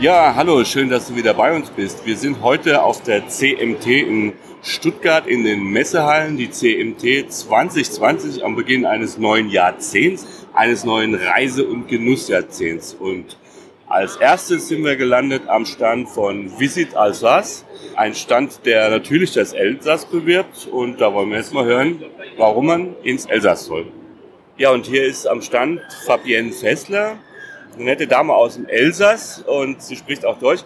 Ja, hallo, schön, dass du wieder bei uns bist. Wir sind heute auf der CMT in Stuttgart in den Messehallen, die CMT 2020 am Beginn eines neuen Jahrzehnts, eines neuen Reise- und Genussjahrzehnts. Und als erstes sind wir gelandet am Stand von Visit Alsace, ein Stand, der natürlich das Elsass bewirbt. Und da wollen wir jetzt mal hören, warum man ins Elsass soll. Ja, und hier ist am Stand Fabienne Fessler eine nette Dame aus dem Elsass und sie spricht auch Deutsch.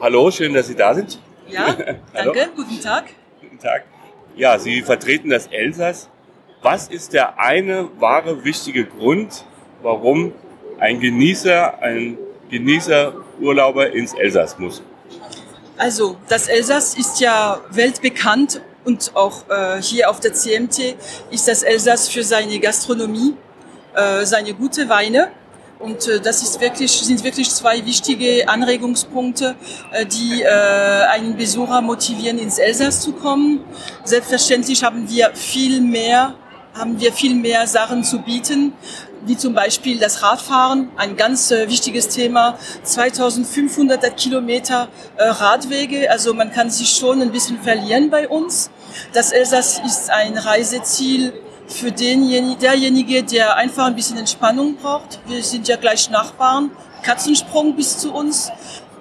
Hallo, schön, dass Sie da sind. Ja, danke, guten Tag. Guten Tag. Ja, Sie vertreten das Elsass. Was ist der eine wahre wichtige Grund, warum ein Genießer, ein Genießer-Urlauber ins Elsass muss? Also, das Elsass ist ja weltbekannt und auch äh, hier auf der CMT ist das Elsass für seine Gastronomie, äh, seine gute Weine und äh, das ist wirklich, sind wirklich zwei wichtige Anregungspunkte, äh, die äh, einen Besucher motivieren, ins Elsass zu kommen. Selbstverständlich haben wir viel mehr, haben wir viel mehr Sachen zu bieten, wie zum Beispiel das Radfahren, ein ganz äh, wichtiges Thema. 2500 Kilometer äh, Radwege, also man kann sich schon ein bisschen verlieren bei uns. Das Elsass ist ein Reiseziel, für denjenigen, derjenige, der einfach ein bisschen Entspannung braucht. Wir sind ja gleich Nachbarn, Katzensprung bis zu uns.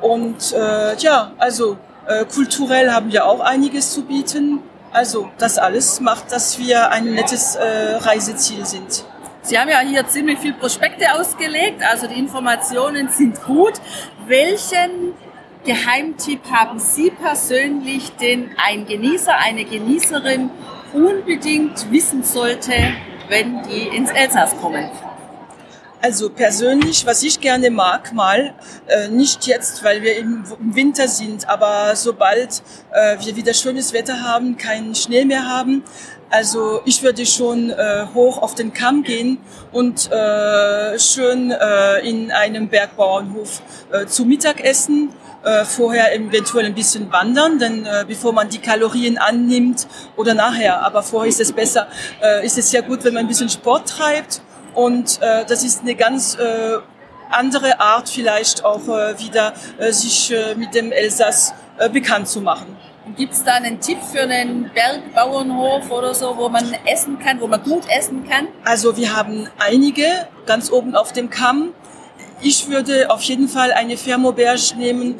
Und äh, ja, also äh, kulturell haben wir auch einiges zu bieten. Also das alles macht, dass wir ein nettes äh, Reiseziel sind. Sie haben ja hier ziemlich viel Prospekte ausgelegt, also die Informationen sind gut. Welchen Geheimtipp haben Sie persönlich, den ein Genießer, eine Genießerin unbedingt wissen sollte, wenn die ins Elsass kommen? Also persönlich, was ich gerne mag, mal, äh, nicht jetzt, weil wir im, Winter sind, aber sobald äh, wir wieder schönes Wetter haben, keinen Schnee mehr haben, also ich würde schon äh, hoch auf den Kamm gehen und äh, schön äh, in einem Bergbauernhof äh, zu Mittag essen äh, vorher eventuell ein bisschen wandern, denn äh, bevor man die Kalorien annimmt oder nachher, aber vorher ist es besser, äh, ist es sehr gut, wenn man ein bisschen Sport treibt und äh, das ist eine ganz äh, andere Art vielleicht auch äh, wieder äh, sich äh, mit dem Elsass äh, bekannt zu machen. Gibt es da einen Tipp für einen Bergbauernhof oder so, wo man essen kann, wo man gut essen kann? Also wir haben einige ganz oben auf dem Kamm. Ich würde auf jeden Fall eine Fermoberge nehmen,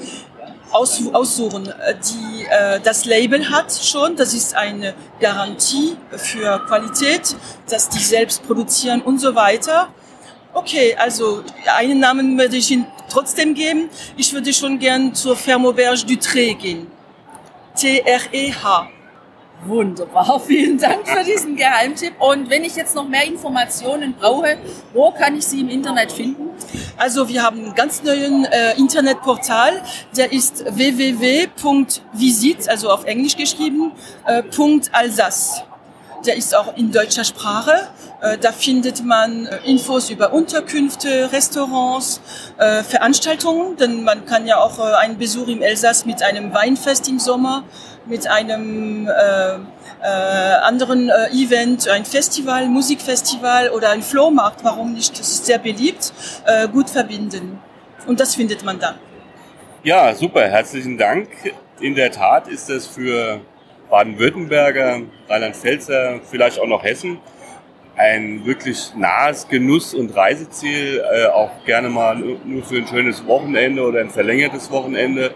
aus, aussuchen, die äh, das Label hat schon. Das ist eine Garantie für Qualität, dass die selbst produzieren und so weiter. Okay, also einen Namen würde ich Ihnen trotzdem geben. Ich würde schon gern zur Fermoberge du Tré gehen. T-R-E-H. Wunderbar, vielen Dank für diesen Geheimtipp. Und wenn ich jetzt noch mehr Informationen brauche, wo kann ich sie im Internet finden? Also wir haben einen ganz neuen äh, Internetportal, der ist www.visit, also auf Englisch geschrieben, äh, Alsace. Der ist auch in deutscher Sprache. Äh, da findet man äh, Infos über Unterkünfte, Restaurants, äh, Veranstaltungen, denn man kann ja auch einen Besuch im Elsass mit einem Weinfest im Sommer mit einem anderen Event, ein Festival, Musikfestival oder ein Flohmarkt, warum nicht, das ist sehr beliebt, gut verbinden. Und das findet man da. Ja, super, herzlichen Dank. In der Tat ist das für Baden-Württemberger, Rheinland-Pfälzer, vielleicht auch noch Hessen ein wirklich nahes Genuss- und Reiseziel, äh, auch gerne mal nur für ein schönes Wochenende oder ein verlängertes Wochenende.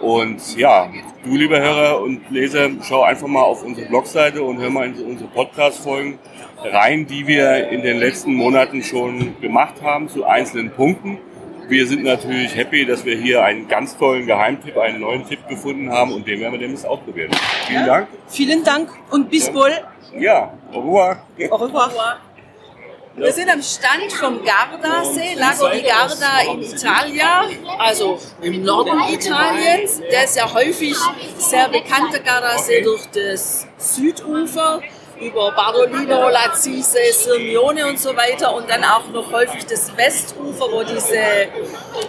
Und ja, du lieber Hörer und Leser, schau einfach mal auf unsere Blogseite und hör mal in unsere Podcast-Folgen rein, die wir in den letzten Monaten schon gemacht haben zu einzelnen Punkten. Wir sind natürlich happy, dass wir hier einen ganz tollen Geheimtipp, einen neuen Tipp gefunden haben und den werden wir demnächst ausprobieren. Vielen Dank. Vielen Dank und bis ja. bald. Ja, au revoir. Au revoir. Wir sind am Stand vom Gardasee, Lago di Garda in Italia, also im Norden Italiens. Der ist ja häufig sehr bekannter Gardasee durch das Südufer über Bardolino, Lazise, Sirmione und so weiter und dann auch noch häufig das Westufer, wo diese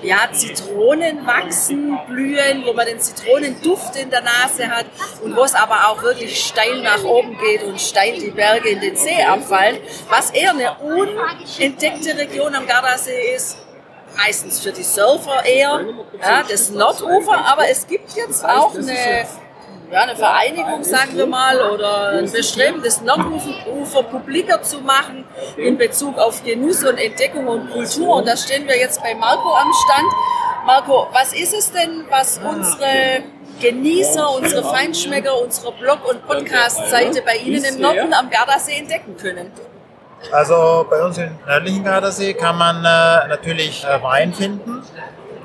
ja, Zitronen wachsen, blühen, wo man den Zitronenduft in der Nase hat und wo es aber auch wirklich steil nach oben geht und steil die Berge in den See abfallen, was eher eine unentdeckte Region am Gardasee ist, meistens für die Surfer eher, ja, das Nordufer, aber es gibt jetzt auch eine ja, eine Vereinigung, sagen wir mal, oder ein Bestreben, das Nordufer publiker zu machen in Bezug auf Genuss und Entdeckung und Kultur. Und da stehen wir jetzt bei Marco am Stand. Marco, was ist es denn, was unsere Genießer, unsere Feinschmecker, unsere Blog- und Podcast-Seite bei Ihnen im Norden am Gardasee entdecken können? Also bei uns im nördlichen Gardasee kann man äh, natürlich äh, Wein finden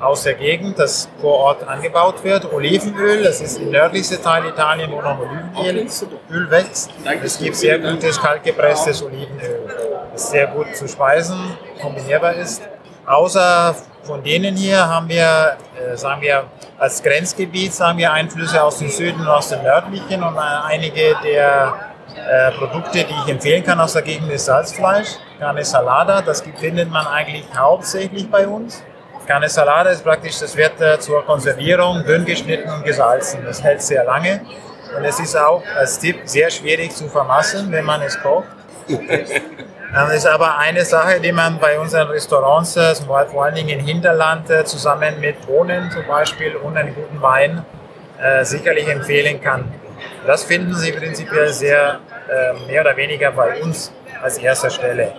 aus der Gegend, das vor Ort angebaut wird. Olivenöl, das ist der nördlichste Teil Italien, wo noch Olivenöl Öl wächst. Es gibt sehr gutes kaltgepresstes Olivenöl, das sehr gut zu speisen, kombinierbar ist. Außer von denen hier haben wir, äh, sagen wir, als Grenzgebiet sagen wir Einflüsse aus dem Süden und aus dem nördlichen und einige der äh, Produkte, die ich empfehlen kann aus der Gegend ist Salzfleisch, Carne Salada, das findet man eigentlich hauptsächlich bei uns. Carne ist praktisch, das wird äh, zur Konservierung dünn geschnitten und gesalzen. Das hält sehr lange und es ist auch als Tipp sehr schwierig zu vermasseln, wenn man es kocht. Das ist aber eine Sache, die man bei unseren Restaurants, äh, vor allen Dingen im Hinterland, äh, zusammen mit Bohnen zum Beispiel und einem guten Wein sicherlich empfehlen kann. Das finden Sie prinzipiell sehr mehr oder weniger bei uns als erster Stelle.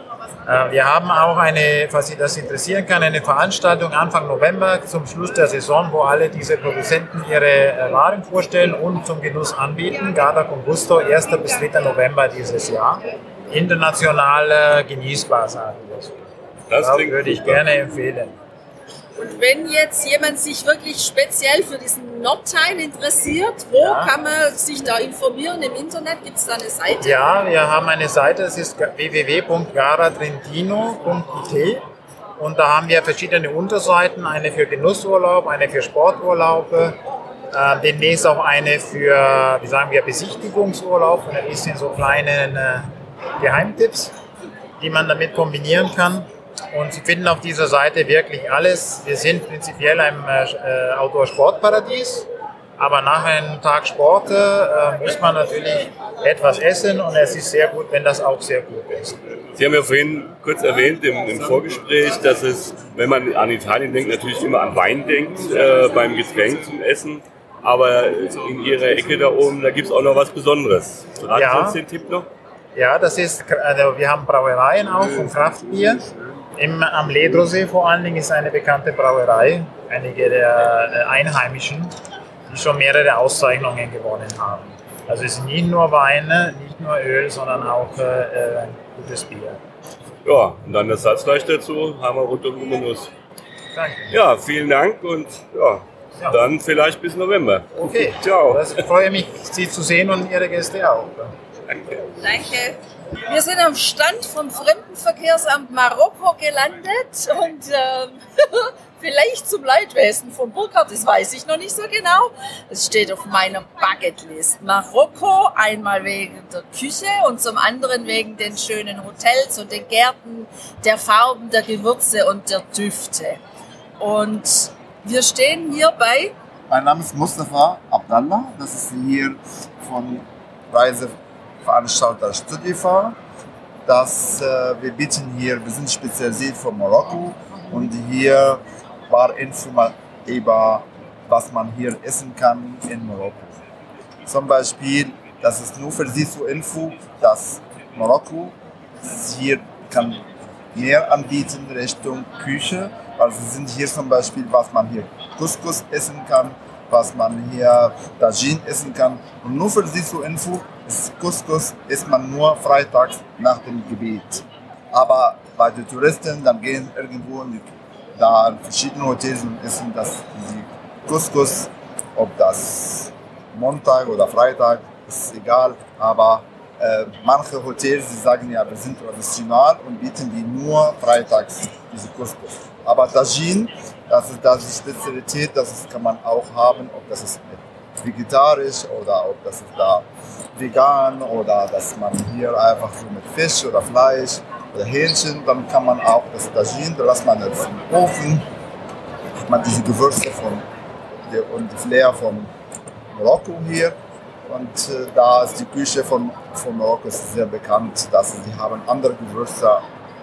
Äh, wir haben auch eine, falls Sie das interessieren kann, eine Veranstaltung Anfang November zum Schluss der Saison, wo alle diese Produzenten ihre äh, Waren vorstellen und zum Genuss anbieten. Garda con Gusto, 1. bis 3. November dieses Jahr. International genießbar, sagen wir so. Das, das würde ich gerne empfehlen. Und wenn jetzt jemand sich wirklich speziell für diesen Nordteil interessiert, wo ja. kann man sich da informieren? Im Internet gibt es da eine Seite? Ja, wir haben eine Seite, das ist www.garatrentino.it und da haben wir verschiedene Unterseiten, eine für Genussurlaub, eine für Sporturlaube, äh, demnächst auch eine für, wie sagen wir, Besichtigungsurlaub und ein bisschen so kleine äh, Geheimtipps, die man damit kombinieren kann. Und Sie finden auf dieser Seite wirklich alles. Wir sind prinzipiell ein äh, Outdoor-Sportparadies, aber nach einem Tag Sport äh, muss man natürlich etwas essen und es ist sehr gut, wenn das auch sehr gut ist. Sie haben ja vorhin kurz erwähnt im, im Vorgespräch, dass es, wenn man an Italien denkt, natürlich immer an Wein denkt äh, beim Getränk zum Essen. Aber in Ihrer Ecke da oben, da gibt es auch noch was Besonderes. Raten ja. Sie uns den Tipp noch? Ja, das ist, also wir haben Brauereien auch von Kraftbier. Im, am Ledrosee vor allen Dingen ist eine bekannte Brauerei, einige der äh, Einheimischen, die schon mehrere Auszeichnungen gewonnen haben. Also es sind nicht nur Weine, nicht nur Öl, sondern auch äh, äh gutes Bier. Ja, und dann das Salzfleisch dazu, haben wir um die Genuss. Danke. Ja, vielen Dank und ja, ja, dann vielleicht bis November. Okay, ciao. Ich freue mich, Sie zu sehen und Ihre Gäste auch. Danke. Danke. Wir sind am Stand vom Fremdenverkehrsamt Marokko gelandet und ähm, vielleicht zum Leidwesen von Burkhardt, das weiß ich noch nicht so genau. Es steht auf meiner Bucketlist. Marokko, einmal wegen der Küche und zum anderen wegen den schönen Hotels und den Gärten, der Farben, der Gewürze und der Düfte. Und wir stehen hier bei... Mein Name ist Mustafa Abdallah, das ist hier von Reise Veranstalter Studifa. Das, äh, wir bieten hier, wir sind spezialisiert von Marokko und hier war Info über, was man hier essen kann in Marokko. Zum Beispiel, das ist nur für Sie zur Info, dass Marokko hier kann mehr anbieten Richtung Küche, weil sie sind hier zum Beispiel, was man hier Couscous essen kann, was man hier Tajin essen kann. Und nur für Sie zur Info, Couscous isst man nur freitags nach dem Gebet. Aber bei den Touristen, dann gehen irgendwo in die, da in verschiedene Hotels und essen das Couscous, ob das Montag oder Freitag, ist egal. Aber äh, manche Hotels, die sagen ja, wir sind traditional und bieten die nur freitags, diese Couscous. Aber Tajin, das ist, das ist Spezialität, das ist, kann man auch haben, ob das ist vegetarisch oder ob das ist da vegan oder dass man hier einfach so mit Fisch oder Fleisch oder Hähnchen, dann kann man auch das Tajin, da lässt man das im Ofen, hat man diese Gewürze von, und die Flair von Marokko hier. Und äh, da ist die Küche von, von Marokko sehr bekannt, dass sie haben andere Gewürze,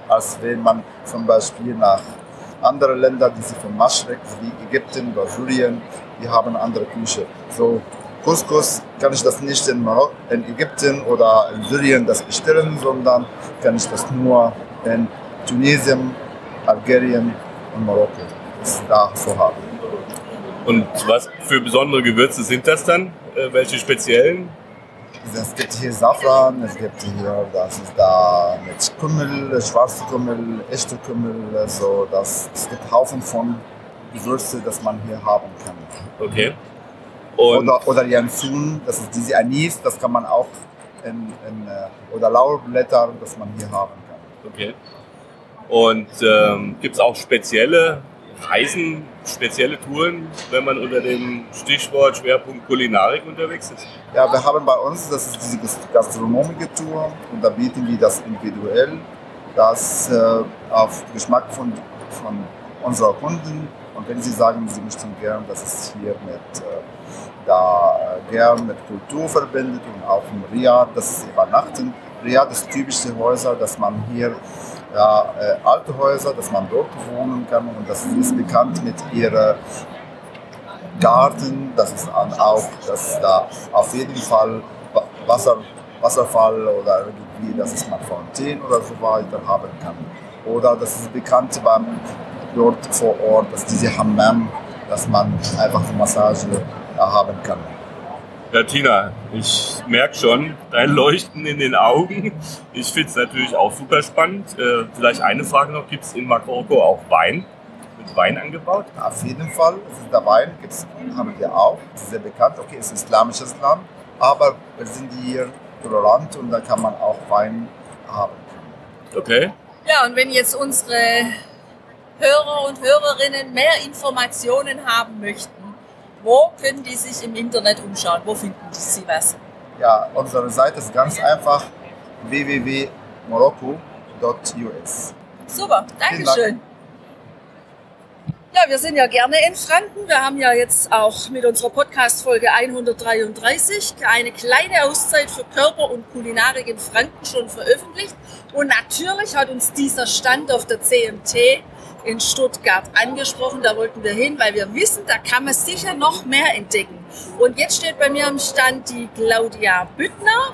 als wenn man zum Beispiel nach anderen Ländern, die sind von Maschrek, wie Ägypten oder Syrien, die haben andere Küche. So Couscous kann ich das nicht in, Marok in Ägypten oder in Syrien das bestellen, sondern kann ich das nur in Tunesien, Algerien und Marokko da so haben. Und was für besondere Gewürze sind das dann? Äh, welche speziellen? Es gibt hier Safran, es gibt hier, das ist da mit Kümmel, schwarze Kümmel, echte Kümmel, so das, es gibt Haufen von Gewürze, das man hier haben kann. Okay. Und oder, oder Jansun, das ist diese Anis, das kann man auch in, in äh, oder Laurblätter, das man hier haben kann. Okay. Und ähm, gibt es auch spezielle Reisen, spezielle Touren, wenn man unter dem Stichwort Schwerpunkt Kulinarik unterwegs ist? Ja, wir haben bei uns, das ist diese gastronomische Tour und da bieten wir das individuell, das äh, auf Geschmack von, von unserer Kunden. Und wenn sie sagen, sie möchten gern, dass es hier mit, äh, da, äh, gern mit Kultur verbindet und auch im Riyadh, das ist Übernachten. Riyadh ist typische Häuser, dass man hier ja, äh, alte Häuser, dass man dort wohnen kann und das ist bekannt mit ihrem Garten, das ist auch, dass da auf jeden Fall Wasser, Wasserfall oder irgendwie, dass es man Fontänen oder so weiter haben kann. Oder das ist bekannt beim dort vor Ort, dass diese Hammam, dass man einfach eine Massage haben kann. Ja, Tina, ich merke schon dein Leuchten in den Augen. Ich finde es natürlich auch super spannend. Äh, vielleicht eine Frage noch: Gibt es in Marokko auch Wein? Wird Wein angebaut? Auf jeden Fall. Der Wein gibt's, haben wir auch. Das ist sehr bekannt. Okay, es ist ein islamisches Land, aber wir sind hier tolerant und da kann man auch Wein haben. Okay. Ja, und wenn jetzt unsere Hörer und Hörerinnen mehr Informationen haben möchten, wo können die sich im Internet umschauen? Wo finden sie was? Ja, unsere Seite ist ganz einfach www.morocco.us. Super, Dankeschön. Ja, wir sind ja gerne in Franken. Wir haben ja jetzt auch mit unserer Podcast-Folge 133 eine kleine Auszeit für Körper und Kulinarik in Franken schon veröffentlicht. Und natürlich hat uns dieser Stand auf der CMT in Stuttgart angesprochen. Da wollten wir hin, weil wir wissen, da kann man sicher noch mehr entdecken. Und jetzt steht bei mir am Stand die Claudia Büttner,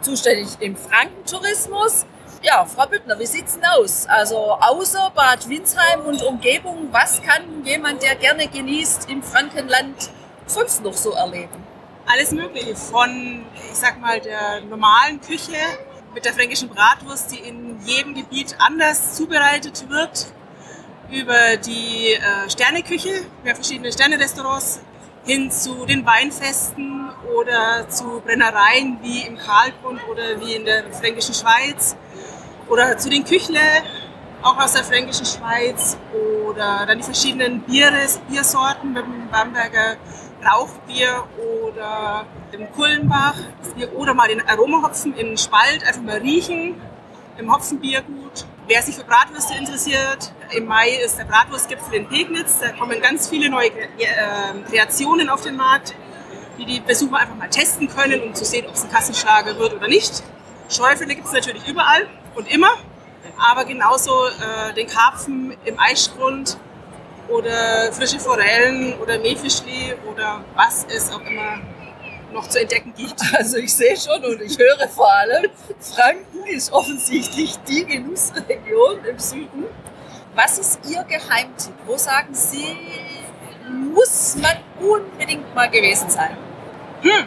zuständig im Frankentourismus. Ja, Frau Büttner, wie sieht's denn aus? Also außer Bad Windsheim und Umgebung, was kann jemand, der gerne genießt, im Frankenland sonst noch so erleben? Alles Mögliche, von, ich sag mal, der normalen Küche mit der fränkischen Bratwurst, die in jedem Gebiet anders zubereitet wird, über die äh, Sterneküche, wir haben verschiedene Sternerestaurants, hin zu den Weinfesten oder zu Brennereien wie im Karlgrund oder wie in der fränkischen Schweiz oder zu den Küchle, auch aus der fränkischen Schweiz oder dann die verschiedenen Bieres, Biersorten mit dem Bamberger Rauchbier oder dem Kullenbach oder mal den Aromahopfen in Spalt einfach mal riechen im Hopfenbiergut. Wer sich für Bratwürste interessiert, im Mai ist der Bratwurstgipfel in Pegnitz. Da kommen ganz viele neue ähm, Kreationen auf den Markt, die die Besucher einfach mal testen können, um zu sehen, ob es ein Kassenschlager wird oder nicht. Schäufele gibt es natürlich überall und immer, aber genauso äh, den Karpfen im Eichgrund oder frische Forellen oder Meerfischli oder was es auch immer noch zu entdecken gibt. Also ich sehe schon und ich höre vor allem, Franken ist offensichtlich die Genussregion im Süden. Was ist Ihr Geheimtipp? Wo sagen Sie, muss man unbedingt mal gewesen sein? Hm,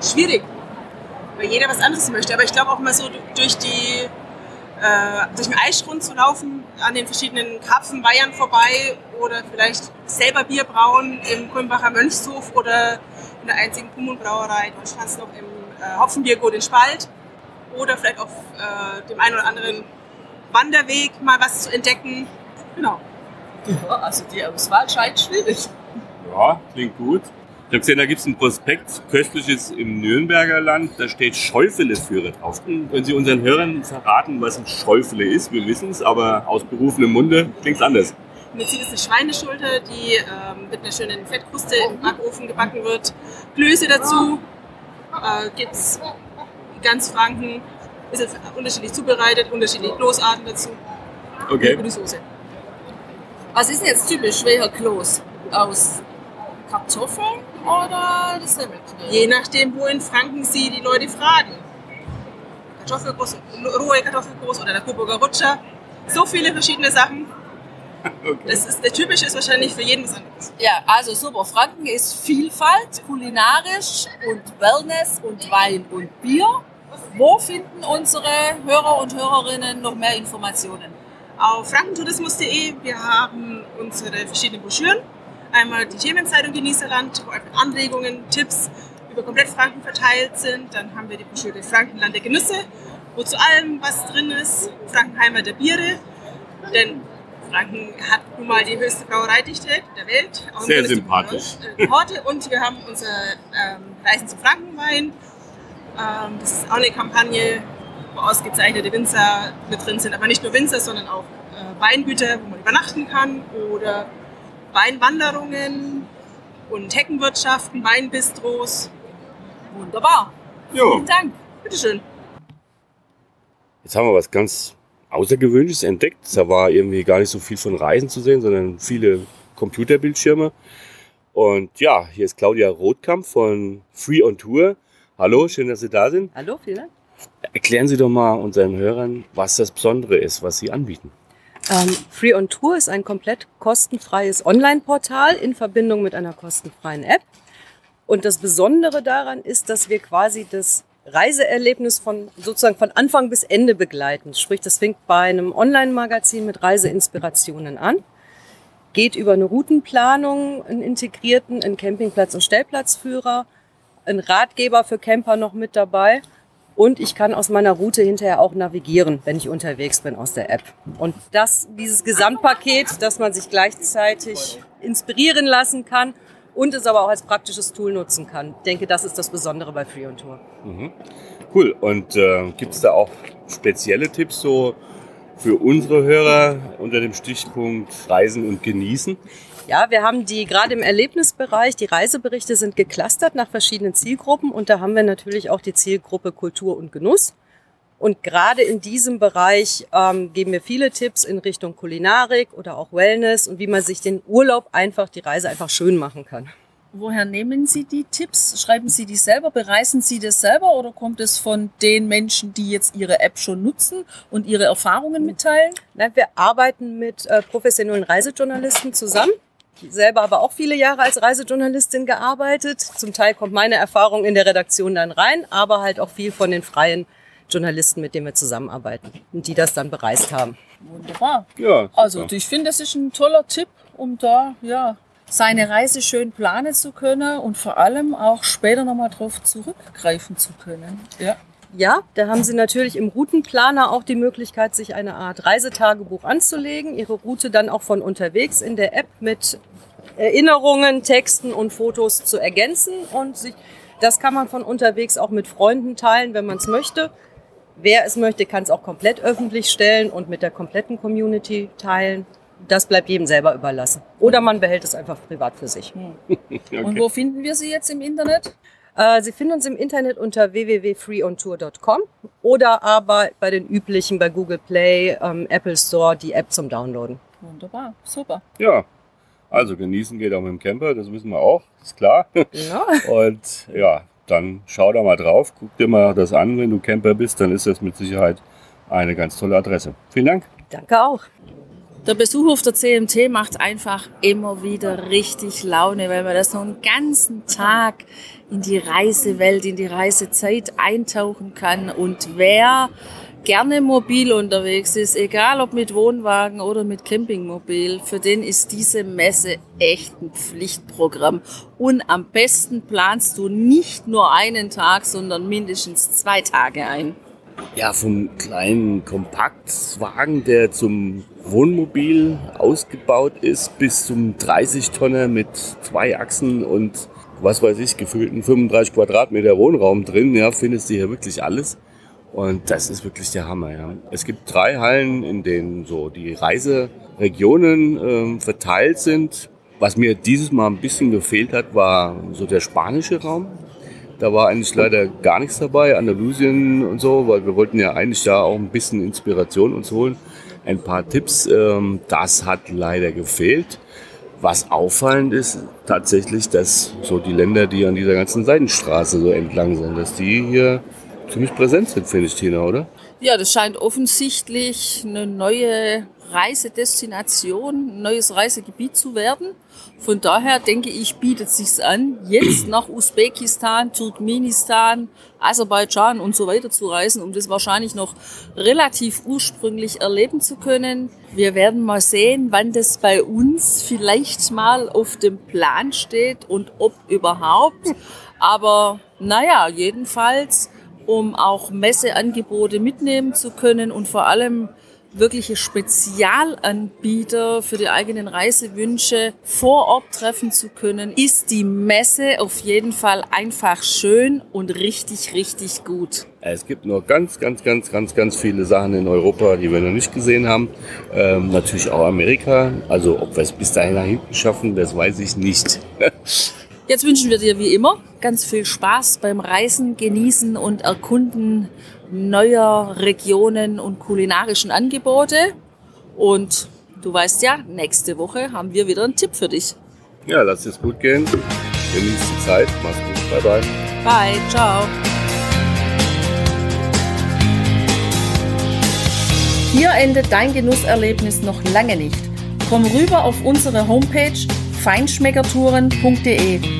schwierig, weil jeder was anderes möchte. Aber ich glaube auch mal so durch die äh, durch den Eichgrund zu laufen, an den verschiedenen Karpfenweihern vorbei oder vielleicht selber Bier brauen im Kulmbacher Mönchshof oder in der einzigen Kommunbrauerei Deutschlands noch im äh, Hopfenbiergut in Spalt. oder vielleicht auf äh, dem einen oder anderen Wanderweg mal was zu entdecken. Genau. Ja, also die Auswahl scheint schwierig. Ja, klingt gut. Ich habe gesehen, da gibt es ein Prospekt, köstliches im Nürnberger Land, da steht Schäufele-Führer drauf. Können Sie unseren Hörern verraten, was ein Schäufele ist? Wir wissen es, aber aus berufenem Munde klingt es anders. Prinzip ist eine Schweineschulter, die ähm, mit einer schönen Fettkruste im Backofen gebacken wird. Klöße dazu äh, gibt es ganz Franken. Ist jetzt unterschiedlich zubereitet, unterschiedliche Kloßarten dazu. Okay. Gute Soße. Was ist denn jetzt typisch? Welcher Kloß? Aus Kartoffeln oder das Semmelknödel? Je nachdem, wo in Franken Sie die Leute fragen. Kartoffelgroß, rohe Kartoffelgroß oder der Coburger Rutscher. So viele verschiedene Sachen. Das ist, der typische ist wahrscheinlich für jeden was anderes. Ja, also super. Franken ist Vielfalt, kulinarisch und Wellness und Wein und Bier. Wo finden unsere Hörer und Hörerinnen noch mehr Informationen? Auf frankentourismus.de, wir haben unsere verschiedenen Broschüren. Einmal die Themenzeitung Genießerland, wo einfach Anregungen, Tipps über komplett Franken verteilt sind. Dann haben wir die Broschüre Frankenland der Genüsse, wo zu allem was drin ist. Frankenheimer der Biere. Denn Franken hat nun mal die höchste Brauereidichte der Welt. Auch Sehr sympathisch. Äh, Horte. Und wir haben unser ähm, Reisen zum Frankenwein. Ähm, das ist auch eine Kampagne, wo ausgezeichnete Winzer mit drin sind. Aber nicht nur Winzer, sondern auch äh, Weingüter, wo man übernachten kann. Oder Weinwanderungen und Heckenwirtschaften, Weinbistros. Wunderbar. Jo. Vielen Dank. Bitteschön. Jetzt haben wir was ganz Außergewöhnliches entdeckt. Da war irgendwie gar nicht so viel von Reisen zu sehen, sondern viele Computerbildschirme. Und ja, hier ist Claudia Rothkamp von Free on Tour. Hallo, schön, dass Sie da sind. Hallo, vielen Dank. Erklären Sie doch mal unseren Hörern, was das Besondere ist, was Sie anbieten. Ähm, Free on Tour ist ein komplett kostenfreies Online-Portal in Verbindung mit einer kostenfreien App. Und das Besondere daran ist, dass wir quasi das Reiseerlebnis von sozusagen von Anfang bis Ende begleiten. Sprich, das fängt bei einem Online-Magazin mit Reiseinspirationen an, geht über eine Routenplanung, einen integrierten, einen Campingplatz- und Stellplatzführer, einen Ratgeber für Camper noch mit dabei und ich kann aus meiner Route hinterher auch navigieren, wenn ich unterwegs bin aus der App. Und das, dieses Gesamtpaket, dass man sich gleichzeitig inspirieren lassen kann und es aber auch als praktisches Tool nutzen kann. Ich denke, das ist das Besondere bei Free on Tour. Cool. Und äh, gibt es da auch spezielle Tipps so für unsere Hörer unter dem Stichpunkt Reisen und Genießen? Ja, wir haben die gerade im Erlebnisbereich, die Reiseberichte sind geclustert nach verschiedenen Zielgruppen und da haben wir natürlich auch die Zielgruppe Kultur und Genuss. Und gerade in diesem Bereich ähm, geben wir viele Tipps in Richtung Kulinarik oder auch Wellness und wie man sich den Urlaub einfach, die Reise einfach schön machen kann. Woher nehmen Sie die Tipps? Schreiben Sie die selber? Bereisen Sie das selber oder kommt es von den Menschen, die jetzt Ihre App schon nutzen und ihre Erfahrungen mitteilen? Nein, wir arbeiten mit äh, professionellen Reisejournalisten zusammen. Ich selber aber auch viele Jahre als Reisejournalistin gearbeitet. Zum Teil kommt meine Erfahrung in der Redaktion dann rein, aber halt auch viel von den freien Journalisten, mit denen wir zusammenarbeiten und die das dann bereist haben. Wunderbar. Ja. super. Also ich finde, das ist ein toller Tipp, um da ja seine Reise schön planen zu können und vor allem auch später nochmal drauf zurückgreifen zu können. Ja. Ja, da haben Sie natürlich im Routenplaner auch die Möglichkeit, sich eine Art Reisetagebuch anzulegen, Ihre Route dann auch von unterwegs in der App mit Erinnerungen, Texten und Fotos zu ergänzen. Und sich, das kann man von unterwegs auch mit Freunden teilen, wenn man es möchte. Wer es möchte, kann es auch komplett öffentlich stellen und mit der kompletten Community teilen. Das bleibt jedem selber überlassen. Oder man behält es einfach privat für sich. Und wo finden wir Sie jetzt im Internet? Äh, Sie finden uns im Internet unter www.freeontour.com oder aber bei den üblichen bei Google Play, ähm, Apple Store die App zum Downloaden. Wunderbar, super. Ja. Also genießen geht auch mit dem Camper, das wissen wir auch, ist klar. Ja. Und ja, dann schau da mal drauf, guck dir mal das an, wenn du Camper bist, dann ist das mit Sicherheit eine ganz tolle Adresse. Vielen Dank. Danke auch. Der Besuch auf der CMT macht einfach immer wieder richtig Laune, weil man da so einen ganzen Tag in die Reisewelt, in die Reisezeit eintauchen kann. Und wer gerne mobil unterwegs ist, egal ob mit Wohnwagen oder mit Campingmobil, für den ist diese Messe echt ein Pflichtprogramm. Und am besten planst du nicht nur einen Tag, sondern mindestens zwei Tage ein. Ja, vom kleinen Kompaktwagen, der zum Wohnmobil ausgebaut ist, bis zum 30-Tonner mit zwei Achsen und was weiß ich, gefühlten 35 Quadratmeter Wohnraum drin, ja, findest du hier wirklich alles. Und das ist wirklich der Hammer. Ja. Es gibt drei Hallen, in denen so die Reiseregionen äh, verteilt sind. Was mir dieses Mal ein bisschen gefehlt hat, war so der spanische Raum. Da war eigentlich leider gar nichts dabei, Andalusien und so, weil wir wollten ja eigentlich da auch ein bisschen Inspiration uns holen. Ein paar Tipps, ähm, das hat leider gefehlt. Was auffallend ist tatsächlich, dass so die Länder, die an dieser ganzen Seidenstraße so entlang sind, dass die hier ziemlich präsent sind, finde ich, Tina, oder? Ja, das scheint offensichtlich eine neue Reisedestination, ein neues Reisegebiet zu werden. Von daher denke ich, bietet sich's an, jetzt nach Usbekistan, Turkmenistan, Aserbaidschan und so weiter zu reisen, um das wahrscheinlich noch relativ ursprünglich erleben zu können. Wir werden mal sehen, wann das bei uns vielleicht mal auf dem Plan steht und ob überhaupt. Aber naja, jedenfalls, um auch Messeangebote mitnehmen zu können und vor allem wirkliche Spezialanbieter für die eigenen Reisewünsche vor Ort treffen zu können, ist die Messe auf jeden Fall einfach schön und richtig, richtig gut. Es gibt noch ganz, ganz, ganz, ganz, ganz viele Sachen in Europa, die wir noch nicht gesehen haben. Ähm, natürlich auch Amerika. Also ob wir es bis dahin nach hinten schaffen, das weiß ich nicht. Jetzt wünschen wir dir wie immer ganz viel Spaß beim Reisen, Genießen und Erkunden neuer Regionen und kulinarischen Angebote. Und du weißt ja, nächste Woche haben wir wieder einen Tipp für dich. Ja, lass es gut gehen. Genieß die Zeit. Mach's gut. Bye, bye. Bye. Ciao. Hier endet dein Genusserlebnis noch lange nicht. Komm rüber auf unsere Homepage feinschmeckertouren.de